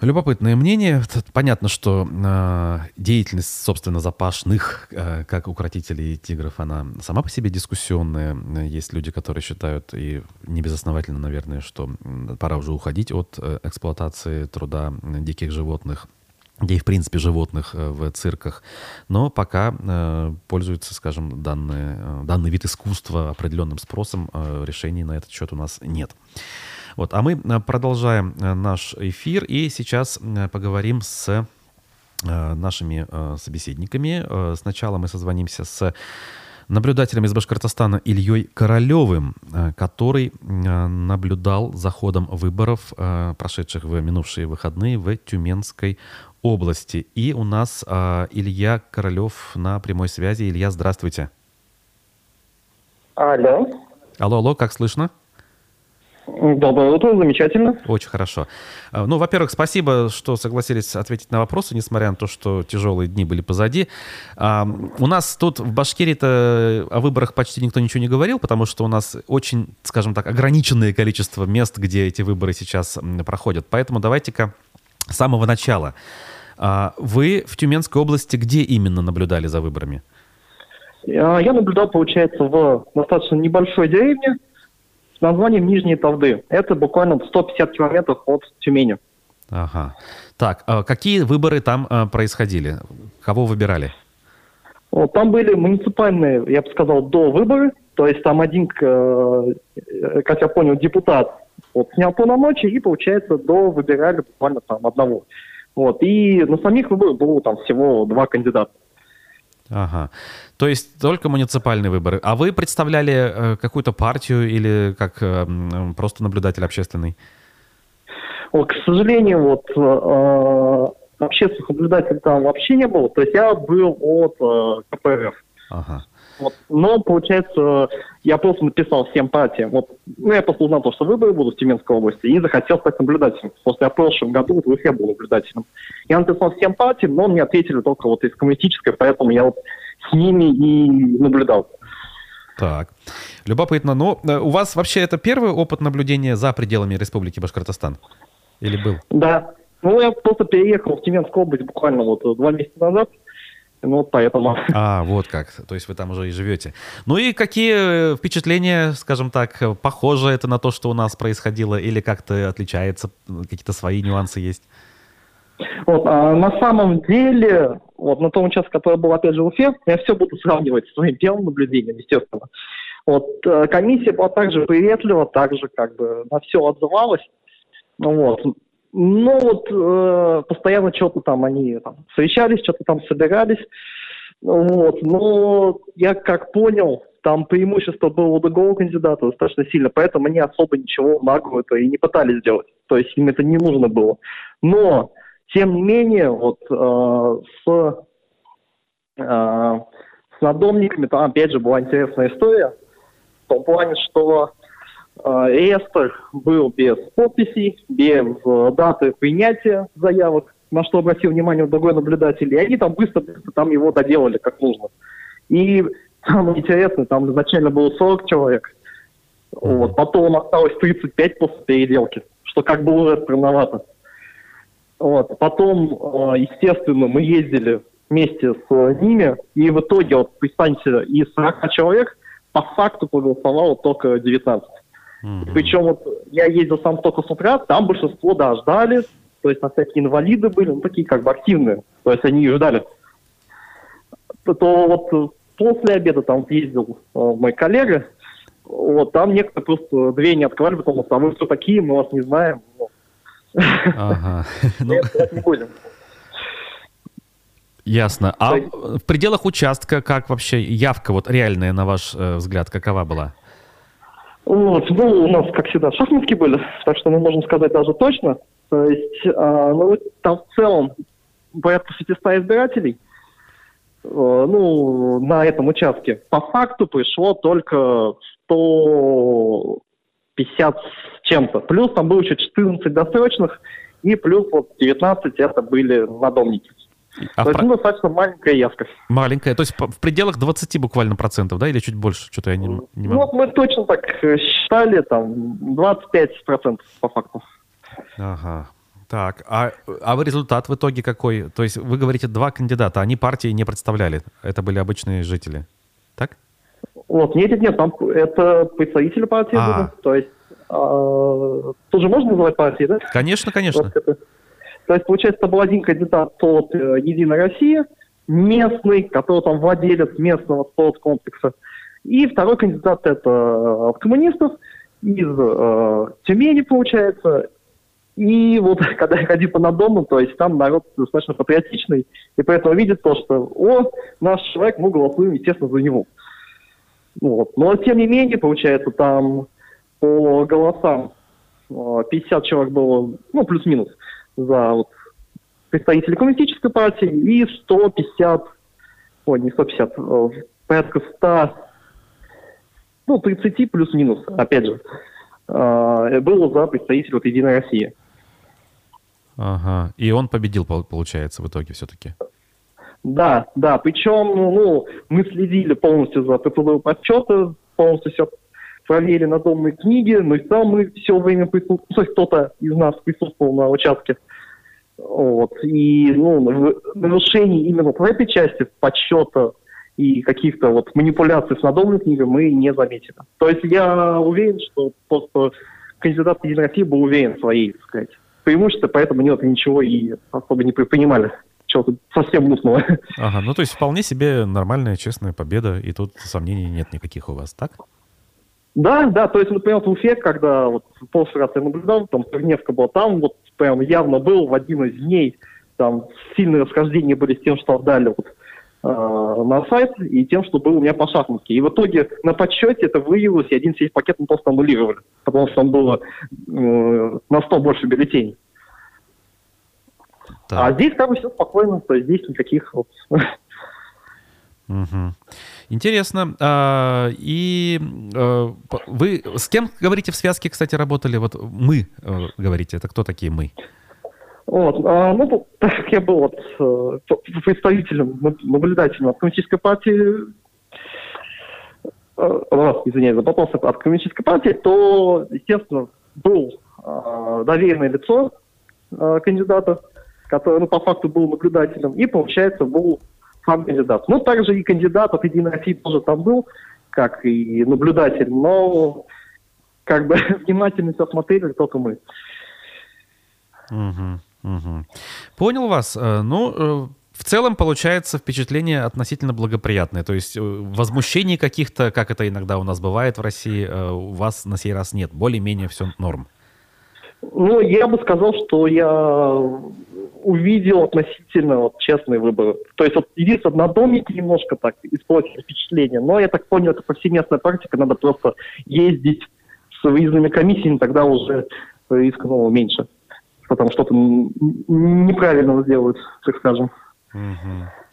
Speaker 1: Любопытное мнение. Понятно, что э, деятельность, собственно, запашных, э, как укротителей тигров, она сама по себе дискуссионная. Есть люди, которые считают, и не безосновательно, наверное, что пора уже уходить от э, эксплуатации труда диких животных где и, в принципе, животных э, в цирках. Но пока э, пользуется, скажем, данный, э, данный вид искусства определенным спросом. Э, решений на этот счет у нас нет. Вот, а мы э, продолжаем э, наш эфир и сейчас э, поговорим с нашими собеседниками. Сначала мы созвонимся с наблюдателем из Башкортостана Ильей Королевым, который наблюдал за ходом выборов, прошедших в минувшие выходные в Тюменской области. И у нас Илья Королев на прямой связи. Илья, здравствуйте.
Speaker 4: Алло.
Speaker 1: Алло, алло, как слышно?
Speaker 4: Доброе утро, замечательно.
Speaker 1: Очень хорошо. А, ну, во-первых, спасибо, что согласились ответить на вопросы, несмотря на то, что тяжелые дни были позади. А, у нас тут в Башкирии-то о выборах почти никто ничего не говорил, потому что у нас очень, скажем так, ограниченное количество мест, где эти выборы сейчас проходят. Поэтому давайте-ка с самого начала. А, вы в Тюменской области где именно наблюдали за выборами?
Speaker 4: Я наблюдал, получается, в достаточно небольшой деревне, названием Нижние Тавды. Это буквально 150 километров от Тюмени.
Speaker 1: Ага. Так, а какие выборы там а, происходили? Кого выбирали?
Speaker 4: Там были муниципальные, я бы сказал, до выборы. То есть там один, э, как я понял, депутат вот, снял полномочия и, получается, до выбирали буквально там одного. Вот. И на самих выборах было там всего два кандидата.
Speaker 1: Ага. То есть только муниципальные выборы. А вы представляли э, какую-то партию или как э, просто наблюдатель общественный?
Speaker 4: Вот, к сожалению, вот э, общественных наблюдателей там вообще не было. То есть я был от КПРФ. Ага. Вот. Но, получается, я просто написал всем партиям. Вот, ну, я просто узнал, что выборы будут в Тюменской области, и захотел стать наблюдателем. Просто я в прошлом году вот, я был наблюдателем. Я написал всем партиям, но мне ответили только вот из коммунистической, поэтому я вот с ними и наблюдал.
Speaker 1: Так, любопытно. Но э, у вас вообще это первый опыт наблюдения за пределами Республики Башкортостан? Или был?
Speaker 4: Да. Ну, я просто переехал в Тюменскую область буквально вот два месяца назад. Ну, поэтому...
Speaker 1: А, вот как. То есть вы там уже и живете. Ну и какие впечатления, скажем так, похоже это на то, что у нас происходило, или как-то отличается, какие-то свои нюансы есть?
Speaker 4: Вот, а на самом деле, вот на том участке, который был, опять же, в Уфе, я все буду сравнивать с своим первым наблюдением, естественно. Вот, э, комиссия была также приветлива, также как бы на все отзывалась. Ну, вот. Ну вот э, постоянно что-то там они там, встречались, что-то там собирались. Вот. Но я как понял, там преимущество было у другого кандидата достаточно сильно, поэтому они особо ничего наглого это и не пытались сделать. То есть им это не нужно было. Но, тем не менее, вот э, с, э, с надомниками там опять же была интересная история. В том плане, что реестр был без подписей, без э, даты принятия заявок, на что обратил внимание другой наблюдатель. И они там быстро-быстро там его доделали как нужно. И самое интересное, там изначально было 40 человек, вот, потом осталось 35 после переделки, что как бы уже странновато. Вот. Потом, э, естественно, мы ездили вместе с ними, и в итоге, вот, представьте, из 40 человек по факту проголосовало только 19. Mm-hmm. Причем вот я ездил сам только с утра, там большинство, да, ждали, то есть на всякие инвалиды были, ну, такие как бы активные, то есть они ждали. То, то вот после обеда там ездил э, мой коллега, вот там некоторые просто дверь не открывали, потому что а вы кто такие, мы вас не знаем.
Speaker 1: Ага. Ну, не будем. Ясно. А в пределах участка как вообще явка вот реальная, на ваш э, взгляд, какова была?
Speaker 4: Вот, ну, у нас, как всегда, шахматки были, так что мы можем сказать даже точно. То есть, а, ну, там в целом порядка 500 избирателей, а, ну, на этом участке. По факту пришло только 100, 50 с чем-то. Плюс там было еще 14 досрочных, и плюс вот 19 это были надомники. А есть, ну, достаточно маленькая явка.
Speaker 1: Маленькая, то есть в пределах 20 буквально процентов, да, или чуть больше? Что-то я не, не
Speaker 4: могу. Ну, вот мы точно так э, считали, там, 25 процентов по факту.
Speaker 1: Ага. Так, а, а результат в итоге какой? То есть вы говорите два кандидата, они партии не представляли, это были обычные жители, так?
Speaker 4: Вот, нет, нет, нет, там это представители партии а. были, то есть а, тут же можно называть партии, да?
Speaker 1: Конечно, конечно. Вот это,
Speaker 4: то есть, получается, это был один кандидат от э, «Единой России», местный, который там владелец местного спорткомплекса. И второй кандидат это э, от коммунистов из э, Тюмени, получается. И вот когда я ходил по надому, то есть там народ достаточно патриотичный, и поэтому видит то, что о, наш человек, мы голосуем, естественно, за него. Вот. Но тем не менее, получается, там по голосам 50 э, человек было, ну, плюс-минус за вот, представителей коммунистической партии и 150, ой, не 150, э, порядка 100, ну, 30 плюс-минус, опять же, э, было за представителей вот Единой России.
Speaker 1: Ага, и он победил, получается, в итоге все-таки.
Speaker 4: Да, да, причем, ну, мы следили полностью за процедурой подсчета, полностью все проверили на домной книге, но и сам мы все время присутствовали, ну, то есть кто-то из нас присутствовал на участке. Вот. И ну, нарушений именно в этой части подсчета и каких-то вот манипуляций с надомной книгой мы не заметили. То есть я уверен, что просто кандидат в России был уверен в своей, так сказать, преимуществе, поэтому нет, ничего и особо не предпринимали чего-то совсем мутного.
Speaker 1: Ага, ну то есть вполне себе нормальная, честная победа, и тут сомнений нет никаких у вас, так?
Speaker 4: Да, да, то есть, например, в Уфе, когда вот в прошлый раз я наблюдал, там Турневка была, там вот прям явно был в один из дней, там сильные расхождения были с тем, что отдали вот, э, на сайт, и тем, что было у меня по шахматке. И в итоге на подсчете это выявилось, и один сейф-пакет мы просто аннулировали, потому что там было э, на 100 больше бюллетеней. Да. А здесь как бы все спокойно, то есть здесь никаких вот,
Speaker 1: Угу. Интересно. А, и а, вы с кем, говорите, в связке, кстати, работали? Вот мы, а, говорите, это кто такие мы?
Speaker 4: Вот, а, ну, так как я был вот, э, представителем, наблюдателем от коммунистической партии, а, извиняюсь, заботался от коммунистической партии, то, естественно, был а, доверенное лицо а, кандидата, который, ну, по факту был наблюдателем, и, получается, был сам кандидат. Ну, также и кандидат от Единой России тоже там был, как и наблюдатель, но как бы внимательно все смотрели только мы.
Speaker 1: Угу, угу. Понял вас. Э, ну, э, в целом получается впечатление относительно благоприятное. То есть э, возмущений каких-то, как это иногда у нас бывает в России, у вас на сей раз нет. Более-менее все норм.
Speaker 4: Ну, я бы сказал, что я увидел относительно вот, честный выбор. То есть вот единственное, на домике немножко так испортили впечатление, но я так понял, это повсеместная практика, надо просто ездить с выездными комиссиями, тогда уже риска ну, меньше. Там что-то неправильно сделают, так скажем.
Speaker 1: Угу.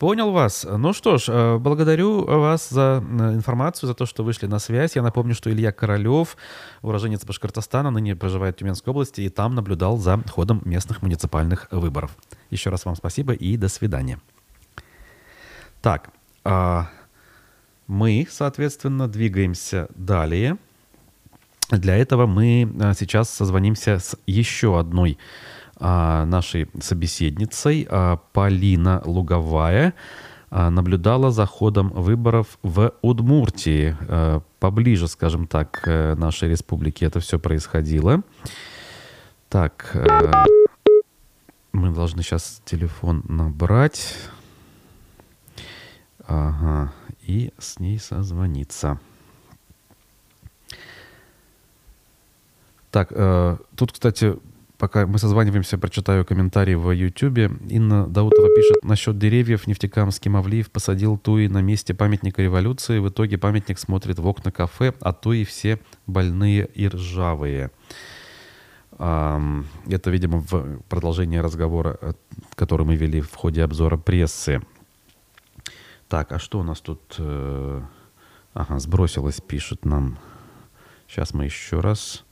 Speaker 1: Понял вас. Ну что ж, э, благодарю вас за э, информацию, за то, что вышли на связь. Я напомню, что Илья Королев, уроженец Башкортостана, ныне проживает в Тюменской области и там наблюдал за ходом местных муниципальных выборов. Еще раз вам спасибо и до свидания. Так, а, мы, соответственно, двигаемся далее. Для этого мы э, сейчас созвонимся с еще одной нашей собеседницей а, Полина Луговая а, наблюдала за ходом выборов в Удмуртии. Поближе, скажем так, к нашей республике это все происходило. Так, мы должны сейчас телефон набрать. Ага, и с ней созвониться. Так, э, тут, кстати, Пока мы созваниваемся, прочитаю комментарии в YouTube. Инна Даутова пишет, насчет деревьев Нефтекамский Мавлиев посадил туи на месте памятника революции. В итоге памятник смотрит в окна кафе, а туи все больные и ржавые. Это, видимо, в продолжении разговора, э, который мы вели в ходе обзора прессы. Так, а что у нас тут? Э, ага, сбросилось, пишет нам Сейчас мы еще раз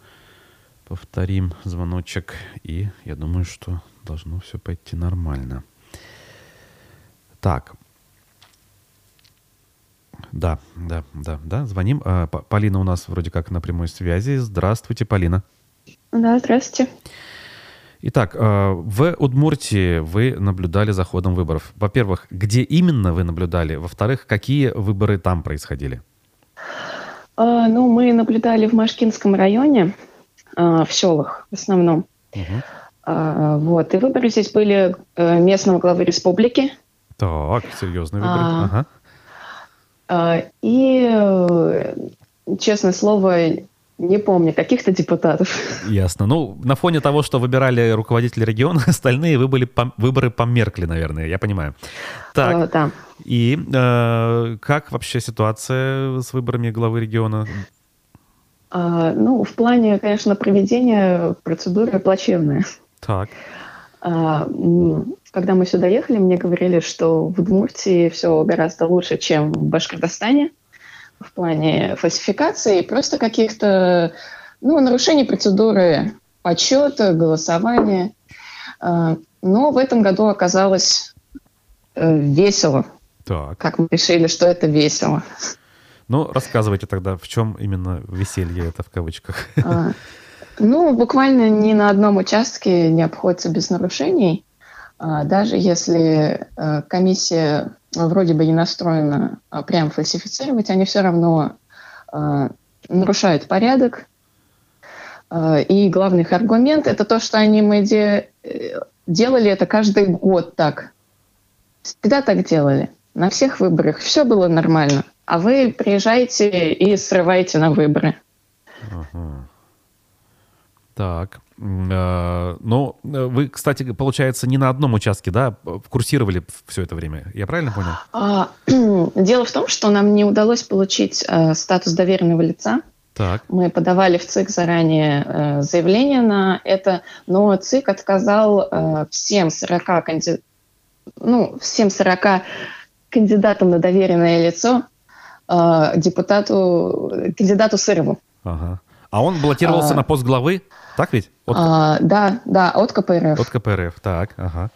Speaker 1: повторим звоночек, и я думаю, что должно все пойти нормально. Так. Да, да, да, да, звоним. А, Полина у нас вроде как на прямой связи. Здравствуйте, Полина.
Speaker 3: Да, здравствуйте.
Speaker 1: Итак, а, в Удмуртии вы наблюдали за ходом выборов. Во-первых, где именно вы наблюдали? Во-вторых, какие выборы там происходили?
Speaker 3: А, ну, мы наблюдали в Машкинском районе, в селах в основном. Угу. Вот. И выборы здесь были э, местного главы республики,
Speaker 1: так, серьезный выбор. А, ага.
Speaker 3: а, и, э, честное слово, не помню, каких-то депутатов.
Speaker 1: Ясно. Ну, на фоне того, что выбирали руководители региона, остальные выборы, выборы померкли, наверное, я понимаю. Так, а, да. и э, как вообще ситуация с выборами главы региона?
Speaker 3: А, ну, в плане, конечно, проведения процедуры плачевная.
Speaker 1: Так.
Speaker 3: А, когда мы сюда ехали, мне говорили, что в Удмуртии все гораздо лучше, чем в Башкортостане в плане фальсификации, просто каких-то ну, нарушений процедуры подсчета, голосования. А, но в этом году оказалось э, весело. Так. Как мы решили, что это весело.
Speaker 1: Ну, рассказывайте тогда, в чем именно веселье это в кавычках. А,
Speaker 3: ну, буквально ни на одном участке не обходится без нарушений. А, даже если э, комиссия вроде бы не настроена а, прям фальсифицировать, они все равно нарушают порядок. И главный их аргумент – это то, что они мы. Э, делали это каждый год так. Всегда так делали. На всех выборах все было нормально. А вы приезжаете и срываете на выборы. Ага.
Speaker 1: Так. Э, ну, вы, кстати, получается, не на одном участке, да, курсировали все это время. Я правильно понял? А,
Speaker 3: дело в том, что нам не удалось получить э, статус доверенного лица. Так. Мы подавали в ЦИК заранее э, заявление на это, но ЦИК отказал э, всем 40 канди... ну, всем 40 кандидатам на доверенное лицо э, депутату, кандидату Сырову.
Speaker 1: Ага. А он баллотировался а, на пост главы? Так ведь?
Speaker 3: От... А, да, да, от КПРФ.
Speaker 1: От КПРФ, так, ага.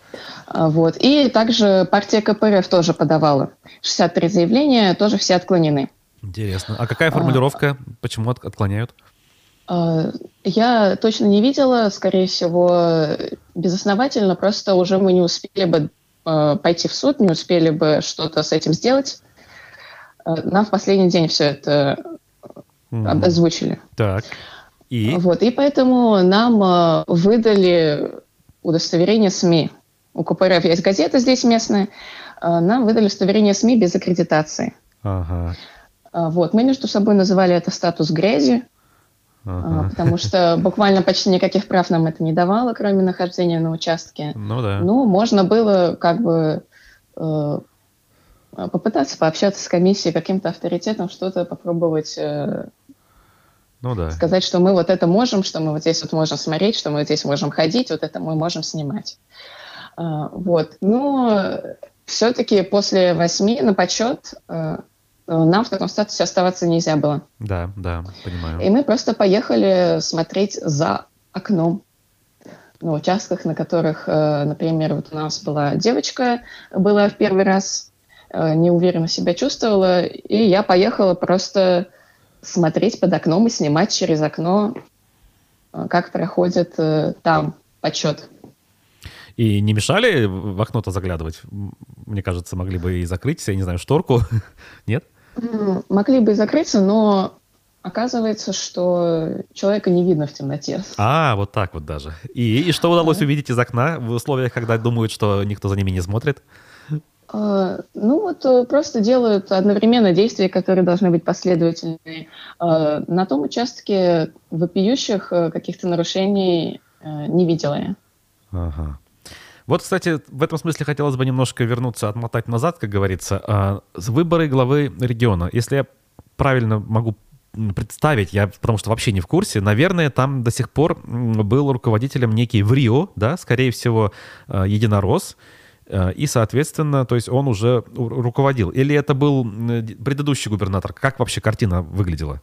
Speaker 3: А, вот. И также партия КПРФ тоже подавала. 63 заявления, тоже все отклонены.
Speaker 1: Интересно. А какая формулировка? А, Почему от, отклоняют?
Speaker 3: А, я точно не видела, скорее всего, безосновательно, просто уже мы не успели бы а, пойти в суд, не успели бы что-то с этим сделать. А, нам в последний день все это mm. озвучили.
Speaker 1: Так.
Speaker 3: И? Вот, и поэтому нам э, выдали удостоверение СМИ. У КПРФ есть газета здесь местная. Э, нам выдали удостоверение СМИ без аккредитации. Ага. Э, вот, мы между собой называли это статус грязи, ага. потому что буквально почти никаких прав нам это не давало, кроме нахождения на участке.
Speaker 1: Ну да.
Speaker 3: Ну, можно было как бы попытаться пообщаться с комиссией, каким-то авторитетом, что-то попробовать
Speaker 1: ну, да.
Speaker 3: Сказать, что мы вот это можем, что мы вот здесь вот можем смотреть, что мы вот здесь можем ходить, вот это мы можем снимать. А, вот. Но все-таки после восьми на подсчет а, нам в таком статусе оставаться нельзя было.
Speaker 1: Да, да, понимаю.
Speaker 3: И мы просто поехали смотреть за окном на участках, на которых, а, например, вот у нас была девочка, была в первый раз, неуверенно себя чувствовала, и я поехала просто смотреть под окном и снимать через окно, э, как проходит э, там подсчет.
Speaker 1: И не мешали в окно-то заглядывать? Мне кажется, могли бы и закрыть, я не знаю, шторку. Нет?
Speaker 3: Могли бы и закрыться, но оказывается, что человека не видно в темноте.
Speaker 1: А, вот так вот даже. И, и что удалось увидеть из окна в условиях, когда думают, что никто за ними не смотрит?
Speaker 3: А, ну вот э, просто делают одновременно действия, которые должны быть последовательными. А, на том участке вопиющих э, каких-то нарушений э, не видела я.
Speaker 1: Ага. Вот, кстати, в этом смысле хотелось бы немножко вернуться, отмотать назад, как говорится. А, выборы главы региона. Если я правильно могу представить, я потому что вообще не в курсе, наверное, там до сих пор был руководителем некий в Рио, да, скорее всего, единорос, Э, и, соответственно, то есть он уже руководил. Или это был предыдущий губернатор? Как вообще картина выглядела?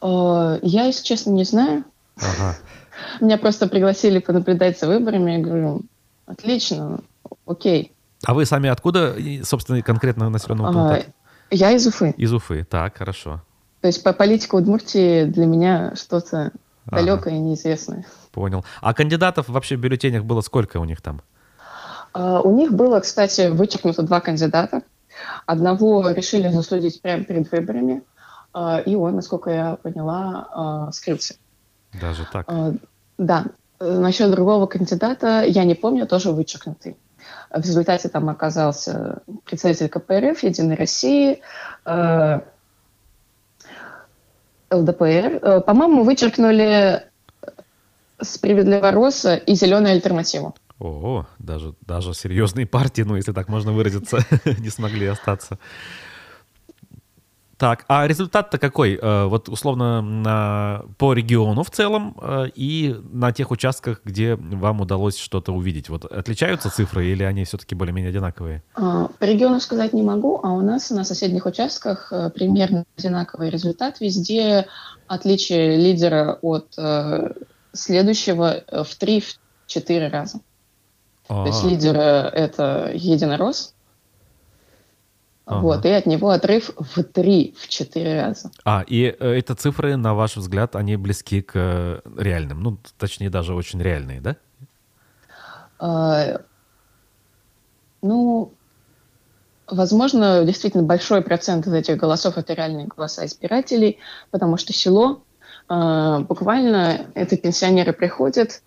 Speaker 3: Э, я, если честно, не знаю.
Speaker 1: Ага.
Speaker 3: Меня просто пригласили понаблюдать за выборами. Я говорю, отлично, окей.
Speaker 1: А вы сами откуда, собственно, конкретно населенного
Speaker 3: А,
Speaker 1: пункта?
Speaker 3: Я из Уфы.
Speaker 1: Из Уфы. Так, хорошо.
Speaker 3: То есть по политике Удмуртии для меня что-то
Speaker 1: Ага.
Speaker 3: далекое и неизвестное.
Speaker 1: Понял. А кандидатов вообще в бюллетенях было сколько у них там?
Speaker 3: А, У них было, кстати, вычеркнуто два кандидата. Одного решили засудить прямо перед выборами, а, и он, насколько я поняла, а, скрылся.
Speaker 1: Даже так.
Speaker 3: Да. Насчет другого кандидата я не помню, тоже вычеркнутый. В результате там оказался представитель КПРФ, Единой России, ЛДПР. По-моему, вычеркнули Справедливая Роса и Зеленую альтернативу.
Speaker 1: О, даже, даже серьезные партии, ну, если так можно выразиться, не смогли остаться. Так, а результат-то какой? Э, Вот условно на, по региону в целом э, и на тех участках, где вам удалось что-то увидеть. Вот отличаются цифры или они все-таки более-менее одинаковые?
Speaker 3: А, По региону сказать не могу, а у нас на соседних участках э, примерно одинаковый результат. Везде отличие лидера от следующего в 3-4 раза. То есть
Speaker 1: А,
Speaker 3: лидер э, это Единорос,
Speaker 1: Ага.
Speaker 3: вот, и от него отрыв в 3-4 раза.
Speaker 1: А, и э, эти цифры, на ваш взгляд, они близки к э, реальным? Ну, точнее, даже очень реальные, да?
Speaker 3: А, Ну, возможно, действительно большой процент из этих голосов это реальные голоса избирателей, потому что село а, буквально это пенсионеры приходят,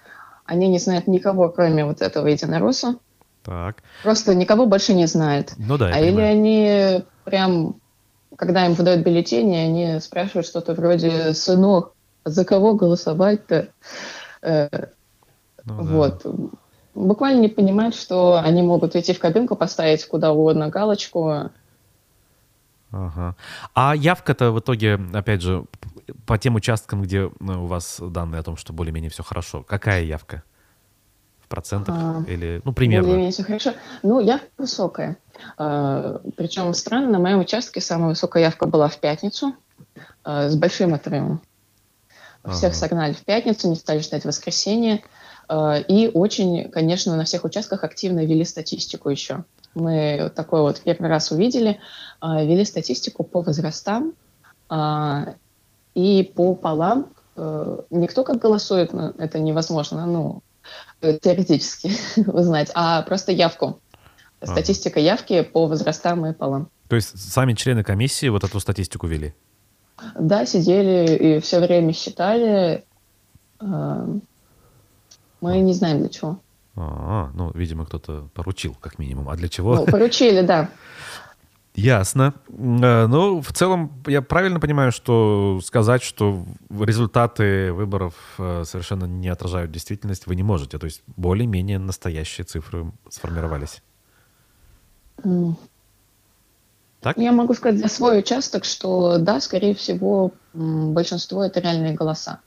Speaker 3: они не знают никого, кроме вот этого единоросса,
Speaker 1: Так.
Speaker 3: просто никого больше не знают.
Speaker 1: Ну да, я
Speaker 3: а или
Speaker 1: понимаю.
Speaker 3: они прям, когда им выдают бюллетени, они спрашивают что-то вроде «Сынок, за кого голосовать-то?» Э,
Speaker 1: Ну да.
Speaker 3: Вот. Буквально не понимают, что они могут идти в кабинку, поставить куда угодно галочку.
Speaker 1: Ага. А явка-то в итоге, опять же, по тем участкам, где ну, у вас данные о том, что более-менее все хорошо, какая явка? В процентах
Speaker 3: А,
Speaker 1: или, ну, примерно?
Speaker 3: Более-менее всё хорошо. Ну, явка высокая. А, Причем странно, на моем участке самая высокая явка была в пятницу а, с большим отрывом. Всех
Speaker 1: Ага.
Speaker 3: согнали в пятницу, не стали ждать воскресенье. А, И очень, конечно, на всех участках активно вели статистику еще. Мы вот такой вот первый раз увидели, а, вели статистику по возрастам а, и по полам. Э, Никто как голосует, ну, это невозможно, ну, э, теоретически узнать, а просто явку.
Speaker 1: Ага.
Speaker 3: Статистика явки по возрастам и полам.
Speaker 1: То есть сами члены комиссии вот эту статистику вели?
Speaker 3: Да, сидели и все время считали. Э, Мы не знаем для чего.
Speaker 1: А, ну, видимо, кто-то поручил, как минимум. А для чего?
Speaker 3: Ну, поручили, да.
Speaker 1: Ясно. Э, Ну, в целом, я правильно понимаю, что сказать, что результаты выборов э, совершенно не отражают действительность, вы не можете. То есть более-менее настоящие цифры сформировались. Так?
Speaker 3: Я могу сказать за свой участок, что да, скорее всего, большинство это реальные голоса.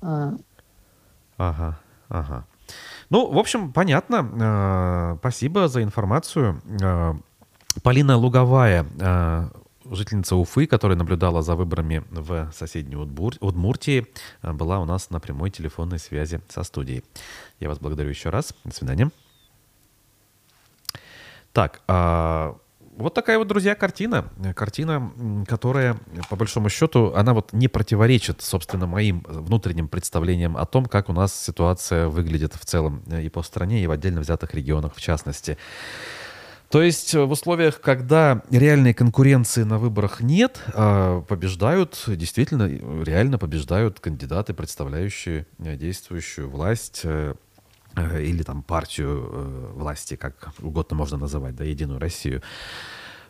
Speaker 3: А,
Speaker 1: Ага, ага. Ну, в общем, понятно. Э, Спасибо за информацию. Полина Луговая, э, жительница Уфы, которая наблюдала за выборами в соседней Удмур- Удмуртии, э, была у нас на прямой телефонной связи со студией. Я вас благодарю еще раз. До свидания. Так, а, вот такая вот, друзья, картина. Картина, которая, по большому счету, она вот не противоречит, собственно, моим внутренним представлениям о том, как у нас ситуация выглядит в целом э, и по стране, и в отдельно взятых регионах в частности. То есть э, в условиях, когда реальной конкуренции на выборах нет, а, побеждают, действительно, э, реально побеждают кандидаты, представляющие э, действующую власть или там партию власти, как угодно можно называть, да, Единую Россию.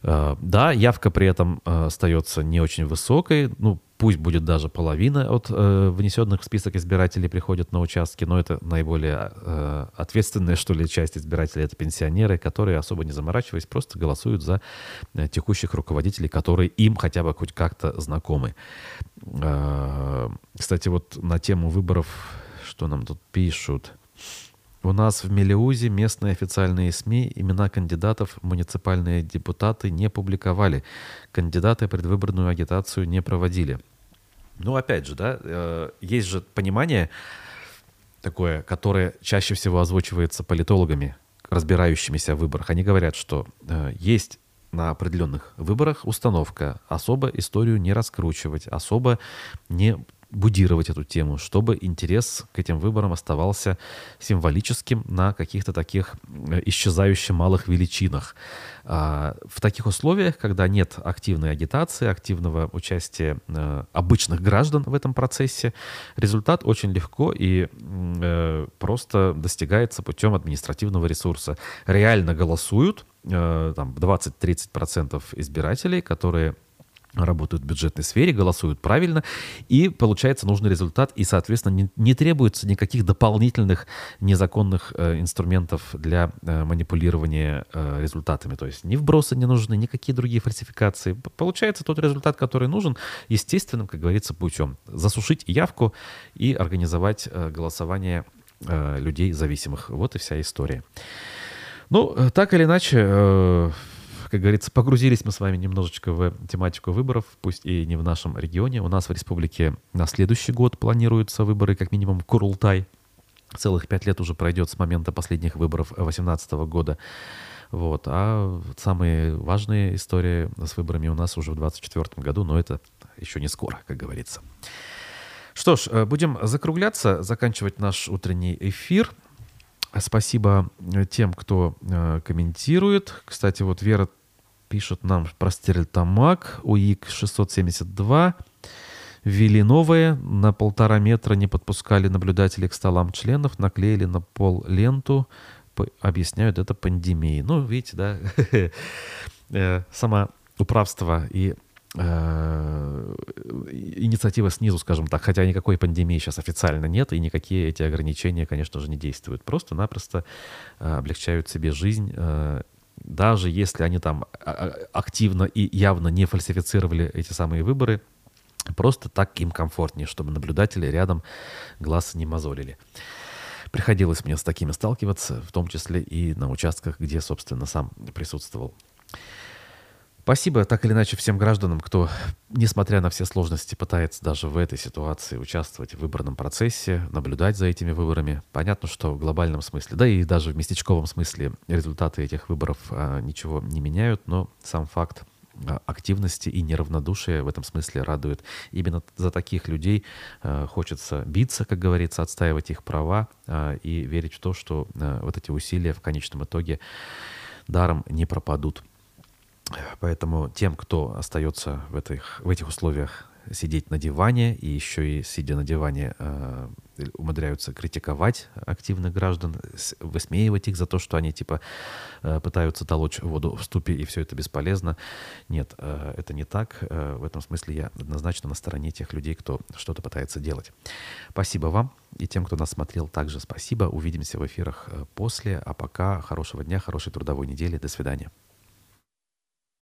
Speaker 1: Э, Да, явка при этом э, остается не очень высокой. Ну, пусть будет даже половина от э, внесенных в список избирателей приходят на участки, но это наиболее э, ответственная, что ли, часть избирателей. Это пенсионеры, которые, особо не заморачиваясь, просто голосуют за э, текущих руководителей, которые им хотя бы хоть как-то знакомы. Э, Кстати, вот на тему выборов, что нам тут пишут. У нас в Мелеузе местные официальные СМИ имена кандидатов муниципальные депутаты не публиковали. Кандидаты предвыборную агитацию не проводили. Ну, опять же, да, э, есть же понимание такое, которое чаще всего озвучивается политологами, разбирающимися в выборах. Они говорят, что э, есть на определенных выборах установка особо историю не раскручивать, особо не будировать эту тему, чтобы интерес к этим выборам оставался символическим на каких-то таких э, исчезающих малых величинах. А, в таких условиях, когда нет активной агитации, активного участия э, обычных граждан в этом процессе, результат очень легко и э, просто достигается путем административного ресурса. Реально голосуют там 20-30% избирателей, которые работают в бюджетной сфере, голосуют правильно, и получается нужный результат, и, соответственно, не, не требуется никаких дополнительных незаконных э, инструментов для э, манипулирования э, результатами. То есть ни вбросы не нужны, никакие другие фальсификации. Получается тот результат, который нужен, естественным, как говорится, путем. Засушить явку и организовать э, голосование э, людей зависимых. Вот и вся история. Ну, э, так или иначе, э, как говорится, погрузились мы с вами немножечко в тематику выборов, пусть и не в нашем регионе. У нас в республике на следующий год планируются выборы, как минимум Курултай. Целых пять лет уже пройдет с момента последних выборов 2018 года. Вот. А самые важные истории с выборами у нас уже в 2024 году, но это еще не скоро, как говорится. Что ж, э, будем закругляться, заканчивать наш утренний эфир. Спасибо тем, кто э, комментирует. Кстати, вот Вера пишут нам про Стерлитамак, УИК 672. Ввели новые, на полтора метра не подпускали наблюдателей к столам членов, наклеили на пол ленту, объясняют это пандемией. Ну, видите, да, э, сама управство и э, инициатива снизу, скажем так, хотя никакой пандемии сейчас официально нет, и никакие эти ограничения, конечно же, не действуют. Просто-напросто э, облегчают себе жизнь даже если они там а, а, активно и явно не фальсифицировали эти самые выборы, просто так им комфортнее, чтобы наблюдатели рядом глаз не мозолили. Приходилось мне с такими сталкиваться, в том числе и на участках, где, собственно, сам присутствовал. Спасибо так или иначе всем гражданам, кто, несмотря на все сложности, пытается даже в этой ситуации участвовать в выборном процессе, наблюдать за этими выборами. Понятно, что в глобальном смысле, да и даже в местечковом смысле результаты этих выборов а, ничего не меняют, но сам факт а, активности и неравнодушия в этом смысле радует. Именно за таких людей э, хочется биться, как говорится, отстаивать их права э, и верить в то, что вот эти усилия в конечном итоге даром не пропадут. Поэтому тем, кто остается в этих, в этих условиях сидеть на диване, и еще и сидя на диване э, умудряются критиковать активных граждан, высмеивать их за то, что они типа э, пытаются толочь воду в ступе, и все это бесполезно. Нет, э, это не так. Э, в этом смысле я однозначно на стороне тех людей, кто что-то пытается делать. Спасибо вам и тем, кто нас смотрел, также спасибо. Увидимся в эфирах э, после, а пока хорошего дня, хорошей трудовой недели. До свидания.